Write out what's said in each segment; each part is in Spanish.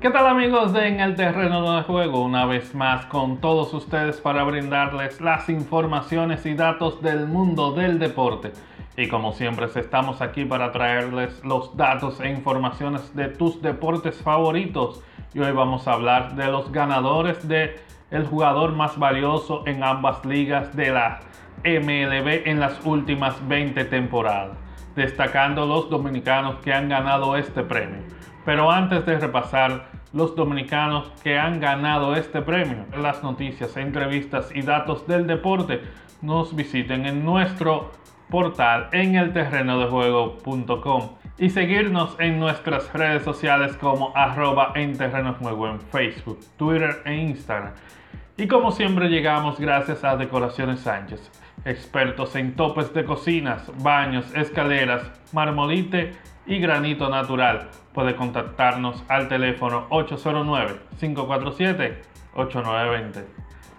¿Qué tal amigos de En el Terreno de Juego? Una vez más con todos ustedes para brindarles las informaciones y datos del mundo del deporte. Y como siempre estamos aquí para traerles los datos e informaciones de tus deportes favoritos. Y hoy vamos a hablar de los ganadores de el jugador más valioso en ambas ligas de la MLB en las últimas 20 temporadas, destacando los dominicanos que han ganado este premio. Pero antes de repasar los dominicanos que han ganado este premio, las noticias, entrevistas y datos del deporte, nos visiten en nuestro portal en y seguirnos en nuestras redes sociales como arroba en terreno en Facebook, Twitter e Instagram. Y como siempre llegamos gracias a Decoraciones Sánchez, expertos en topes de cocinas, baños, escaleras, marmolite y granito natural. Puede contactarnos al teléfono 809-547-8920.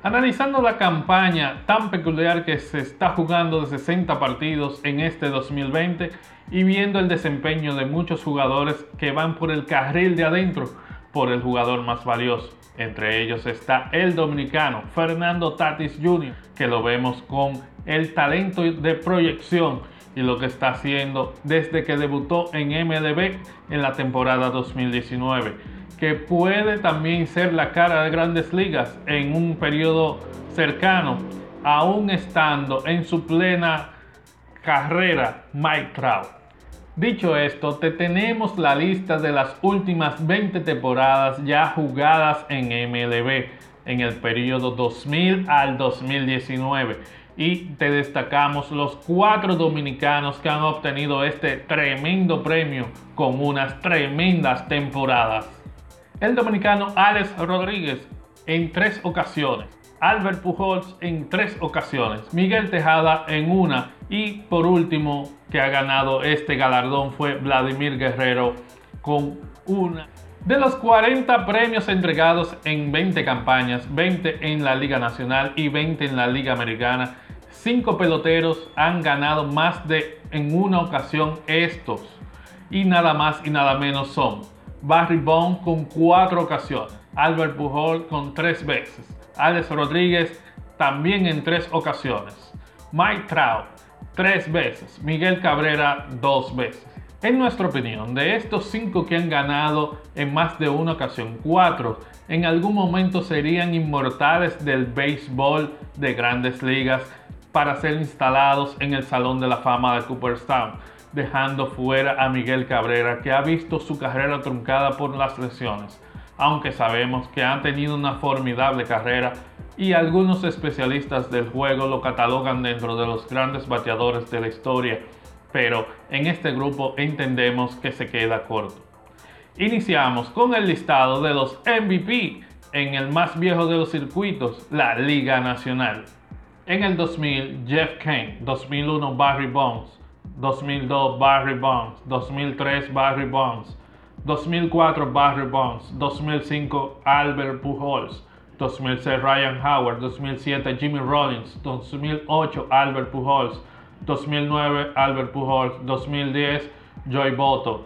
Analizando la campaña tan peculiar que se está jugando de 60 partidos en este 2020 y viendo el desempeño de muchos jugadores que van por el carril de adentro por el jugador más valioso. Entre ellos está el dominicano Fernando Tatis Jr., que lo vemos con el talento de proyección y lo que está haciendo desde que debutó en MLB en la temporada 2019, que puede también ser la cara de grandes ligas en un periodo cercano, aún estando en su plena carrera Mike Trout. Dicho esto, te tenemos la lista de las últimas 20 temporadas ya jugadas en MLB en el periodo 2000 al 2019 y te destacamos los cuatro dominicanos que han obtenido este tremendo premio con unas tremendas temporadas. El dominicano Alex Rodríguez en tres ocasiones, Albert Pujols en tres ocasiones, Miguel Tejada en una y por último que ha ganado este galardón fue Vladimir Guerrero con una. De los 40 premios entregados en 20 campañas, 20 en la Liga Nacional y 20 en la Liga Americana, cinco peloteros han ganado más de en una ocasión estos. Y nada más y nada menos son Barry Bond con cuatro ocasiones, Albert Pujol con tres veces, Alex Rodríguez también en tres ocasiones, Mike Trout tres veces, Miguel Cabrera dos veces. En nuestra opinión, de estos cinco que han ganado en más de una ocasión, cuatro en algún momento serían inmortales del béisbol de grandes ligas para ser instalados en el Salón de la Fama de Cooperstown, dejando fuera a Miguel Cabrera, que ha visto su carrera truncada por las lesiones, aunque sabemos que ha tenido una formidable carrera y algunos especialistas del juego lo catalogan dentro de los grandes bateadores de la historia, pero en este grupo entendemos que se queda corto. Iniciamos con el listado de los MVP en el más viejo de los circuitos, la Liga Nacional. En el 2000, Jeff Kane, 2001, Barry Bonds, 2002, Barry Bonds, 2003, Barry Bonds, 2004, Barry Bonds, 2005, Albert Pujols, 2006, Ryan Howard, 2007, Jimmy Rollins, 2008, Albert Pujols, 2009, Albert Pujols, 2010, Joy Boto,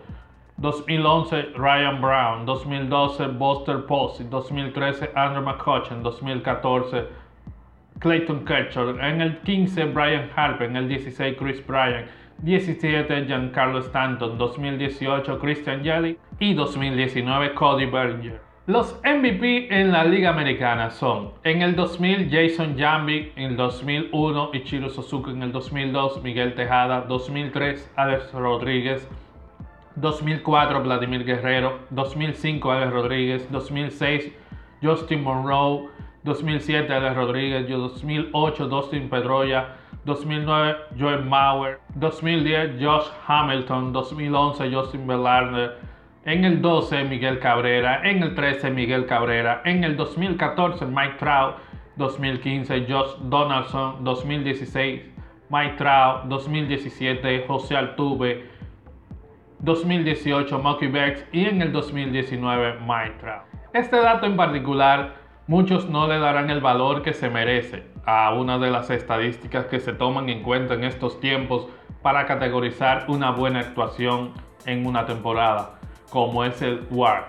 2011, Ryan Brown, 2012, Buster Posey, 2013, Andrew McCutcheon, 2014, Clayton Kershaw, en el 15 Brian Harper, en el 16 Chris Bryant, 17 Giancarlo Stanton, 2018 Christian Yelich y 2019 Cody Bellinger. Los MVP en la Liga Americana son en el 2000 Jason Jambi, en el 2001 Ichiro Suzuki, en el 2002 Miguel Tejada, 2003 Alex Rodríguez, 2004 Vladimir Guerrero, 2005 Alex Rodríguez, 2006 Justin Monroe, 2007 Alex Rodríguez, 2008 Dustin Pedroya, 2009 Joel Mauer, 2010 Josh Hamilton, 2011 Justin Verlander, en el 12 Miguel Cabrera, en el 13 Miguel Cabrera, en el 2014 Mike Trout, 2015 Josh Donaldson, 2016 Mike Trout, 2017 José Altuve, 2018 Mookie Betts. Y en el 2019 Mike Trout. Este dato en particular muchos no le darán el valor que se merece a una de las estadísticas que se toman en cuenta en estos tiempos para categorizar una buena actuación en una temporada, como es el WAR.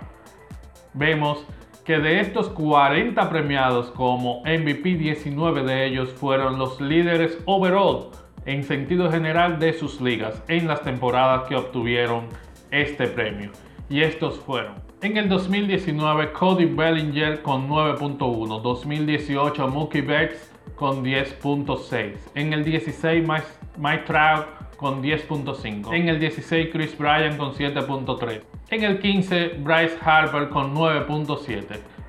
vemos que de estos 40 premiados como MVP, 19 de ellos fueron los líderes overall en sentido general de sus ligas en las temporadas que obtuvieron este premio. Y estos fueron. En el 2019 Cody Bellinger con 9.1, 2018 Mookie Betts con 10.6, en el 16 Mike, Trout con 10.5, en el 16 Chris Bryan con 7.3, en el 15 Bryce Harper con 9.7.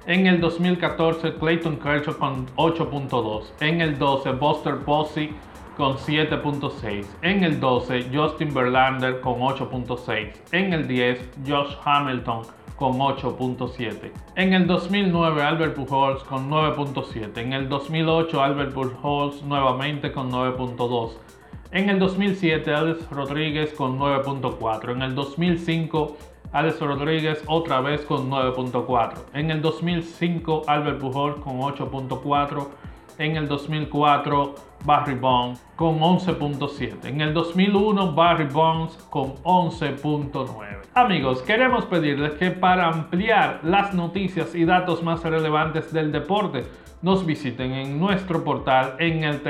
En el 2014 Clayton Kershaw con 8.2. En el 12 Buster Posey con 7.6. En el 12, Justin Verlander con 8.6. En el 10, Josh Hamilton con 8.7. En el 2009, Albert Pujols con 9.7. En el 2008, Albert Pujols nuevamente con 9.2. En el 2007, Alex Rodríguez con 9.4. En el 2005, Alex Rodríguez otra vez con 9.4. En el 2005, Albert Pujols con 8.4 en el 2004 Barry Bonds con 11.7. En el 2001 Barry Bonds con 11.9. Amigos, queremos pedirles que para ampliar las noticias y datos más relevantes del deporte, nos visiten en nuestro portal en el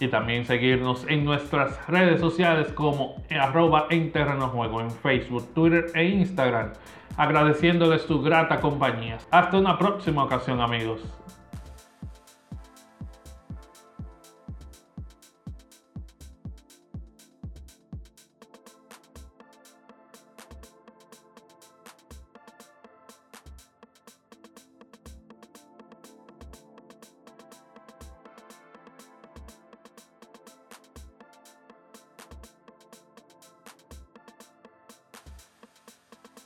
y también seguirnos en nuestras redes sociales como arroba en en Facebook, Twitter e Instagram, agradeciéndoles su grata compañía. Hasta una próxima ocasión amigos.